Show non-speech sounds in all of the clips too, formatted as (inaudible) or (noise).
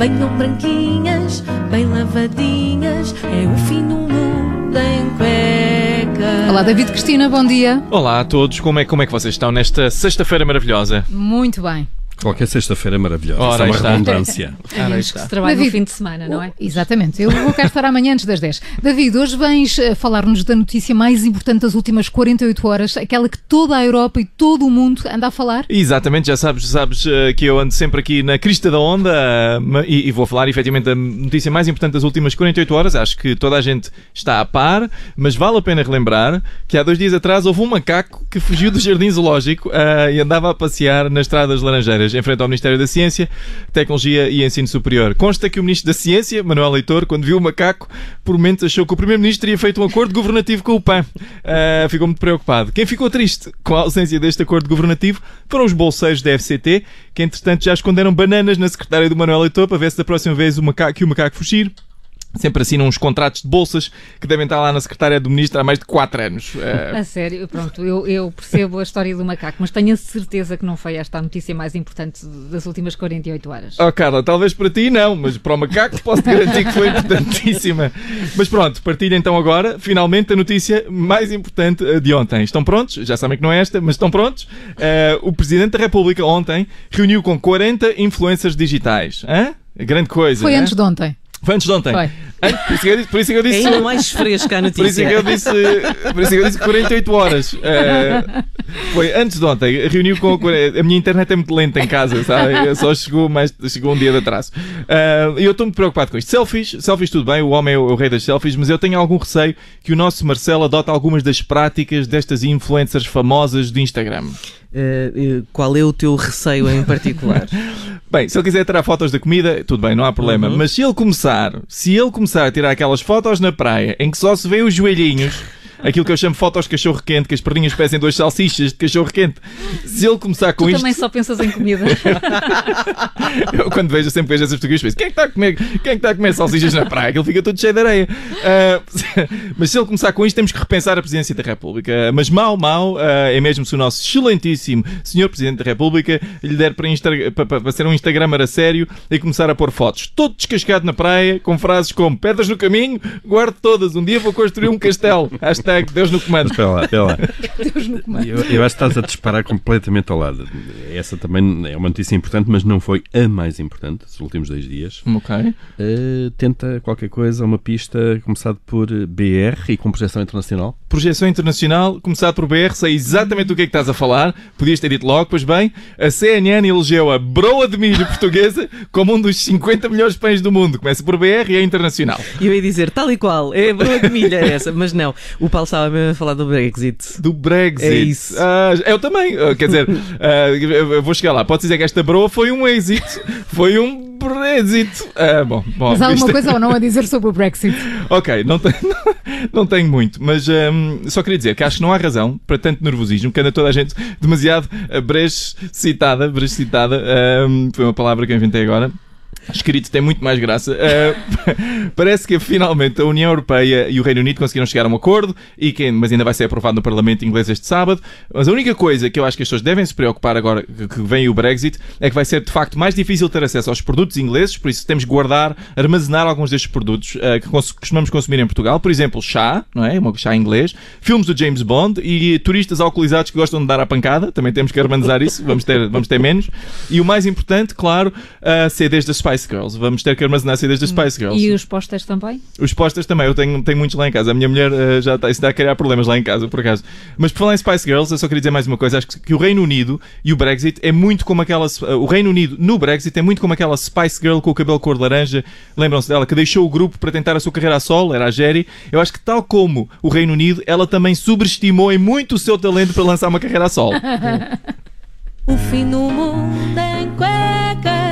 Venham branquinhas, bem lavadinhas, é o fim do mundo em cuecas. Olá, David Cristina, bom dia. Olá a todos, como é, como é que vocês estão nesta sexta-feira maravilhosa? Muito bem. Qualquer sexta-feira é maravilhosa. Ora, é uma está. redundância. (laughs) Ora, aí que está. se trabalha David, no fim de semana, não é? Exatamente. Eu vou cá estar amanhã antes das 10. David, hoje vens eh, falar-nos da notícia mais importante das últimas 48 horas, aquela que toda a Europa e todo o mundo anda a falar. Exatamente, já sabes, sabes eh, que eu ando sempre aqui na crista da onda eh, e, e vou falar efetivamente da notícia mais importante das últimas 48 horas. Acho que toda a gente está a par, mas vale a pena relembrar que há dois dias atrás houve um macaco que fugiu do jardim zoológico eh, e andava a passear nas estradas laranjeiras em frente ao Ministério da Ciência, Tecnologia e Ensino Superior. Consta que o Ministro da Ciência, Manuel Leitor, quando viu o macaco, por momentos achou que o Primeiro-Ministro teria feito um acordo governativo com o PAN. Eh, ficou muito preocupado. Quem ficou triste com a ausência deste acordo governativo foram os bolseiros da FCT, que entretanto já esconderam bananas na secretária do Manuel Leitor para ver se da próxima vez o macaco, que o macaco fugir. Sempre assinam uns contratos de bolsas que devem estar lá na secretária do Ministro há mais de 4 anos. Eh, (laughs) A sério, pronto, eu, eu percebo a história do macaco, mas tenho a certeza que não foi esta a notícia mais importante das últimas 48 horas. Oh Carla, talvez para ti não, mas para o macaco posso te garantir que foi (laughs) importantíssima. Mas pronto, partilha então agora, finalmente, a notícia mais importante eh, de ontem. Estão prontos? Já sabem que não é esta, mas estão prontos? Eh, o Presidente da República ontem reuniu com 40 influencers digitais. Hã? Grande coisa. Foi hã? antes de ontem. Foi antes de ontem. Foi. Por isso que eu disse. Por isso que eu É disse ainda mais fresca a por isso é notícia. que eu disse, por isso é que eu disse 48 horas. Eh, foi antes de ontem. Reuniu com. A minha internet é muito lenta em casa, sabe? Só chegou, mais, chegou um dia de atraso. Eh, E eu estou muito preocupado com isto. Selfies, selfies tudo bem, o homem é o, é o rei das selfies, mas eu tenho algum receio que o nosso Marcelo adote algumas das práticas destas influencers famosas do Instagram. Eh, qual é o teu receio em particular? (laughs) Bem, se ele quiser tirar fotos da comida, tudo bem, não há problema. Uhum. Mas se ele começar, se ele começar a tirar aquelas fotos na praia em que só se vê os joelhinhos, aquilo que eu chamo fotos de cachorro quente, que as perninhas parecem duas salsichas de cachorro quente. Se ele começar com Tu isto, também só pensas em comida. (laughs) eu quando vejo, sempre vejo essas fotografias, penso, quem é que está a comer, quem é está a comer salsichas na praia? Aquilo fica todo cheio de areia. Ah, (laughs) mas se ele começar com isto, temos que repensar a presidência da República. Mas mal, mal, ah, é mesmo se o nosso excelentíssimo senhor Presidente da República lhe der para, Insta- para, para- ser um Instagramer a sério e começar a pôr fotos todo descascado na praia, com frases como pedras no caminho, guarde todas, um dia vou construir um castelo. Hashtag Deus no comando. Espera lá, espera lá. (laughs) Deus no comando. Eu, eu acho que estás a disparar completamente ao lado. Essa também é uma notícia importante, mas não foi a mais importante dos últimos dois dias. Ok. Eh, tenta qualquer coisa, uma pista começado por BR e com projeção internacional. Projeção internacional, começado por BR, sei exatamente do que é que estás a falar. Podias ter dito logo, pois bem, a CNN elegeu a broa de milho portuguesa como um dos 50 melhores pães do mundo. Começa por BR e é internacional. E eu ia dizer, tal e qual, é a broa de milha essa, mas não. O Paulo estava mesmo a falar do Brexit. Do Brexit. É isso. Ah, eu também. Ah, quer dizer, (laughs) ah, eu vou chegar lá. Pode dizer que esta broa foi um êxito. Foi um Brexit. Ah, bom, bom. Mas há isto- alguma coisa ou não a dizer sobre o Brexit? (laughs) Ok, não tenho, (laughs) não tenho muito, mas hum, só queria dizer que acho que não há razão para tanto nervosismo, que anda toda a gente demasiado uh, citada, citada, hum, foi uma palavra que eu inventei agora. Escrito tem muito mais graça. Uh, (laughs) parece que finalmente a União Europeia e o Reino Unido conseguiram chegar a um acordo, e que, mas ainda vai ser aprovado no Parlamento inglês este sábado. Mas a única coisa que eu acho que as pessoas devem se preocupar agora que vem o Brexit é que vai ser de facto mais difícil ter acesso aos produtos ingleses, por isso temos que guardar, armazenar alguns destes produtos uh, que costumamos consumir em Portugal. Por exemplo, chá, não é? Um chá inglês, filmes do James Bond e turistas alcoolizados que gostam de dar a pancada. Também temos que armazenar isso, vamos ter, vamos ter menos. E o mais importante, claro, uh, CDs das Spice Girls. Vamos ter que armazenar CDs das Spice Girls. E os postas também? Os posters também, eu tenho, tenho muitos lá em casa. A minha mulher eh, já está, está a criar problemas lá em casa, por acaso. Mas por falar em Spice Girls, eu só queria dizer mais uma coisa. Acho que, que o Reino Unido e o Brexit é muito como aquela. eh, o Reino Unido no Brexit é muito como aquela Spice Girl com o cabelo cor de laranja. Lembram-se dela? Que deixou o grupo para tentar a sua carreira a solo, era a Jerry. Eu acho que, tal como o Reino Unido, ela também subestimou em muito o seu talento para lançar uma carreira a solo. (laughs) O fim do mundo em cuecas,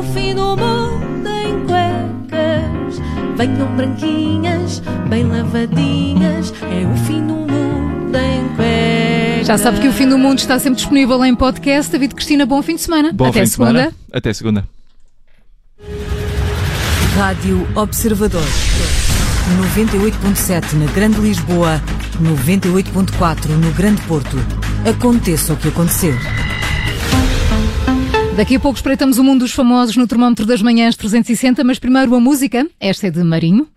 o fim do mundo em cuecas. Venham branquinhas, bem lavadinhas, é o fim do mundo em cuecas. Já sabe que o fim do mundo está sempre disponível em podcast. David Cristina, bom fim de semana. Bom Até fim de segunda. semana. Até segunda. Rádio Observador. 98.7 na Grande Lisboa, 98.4 no Grande Porto. Aconteça o que acontecer. Daqui a pouco espreitamos o mundo dos famosos no termómetro das manhãs 360, mas primeiro a música. Esta é de Marinho.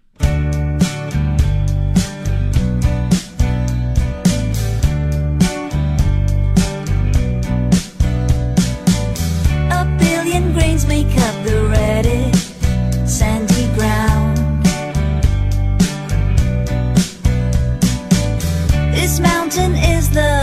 This mountain is the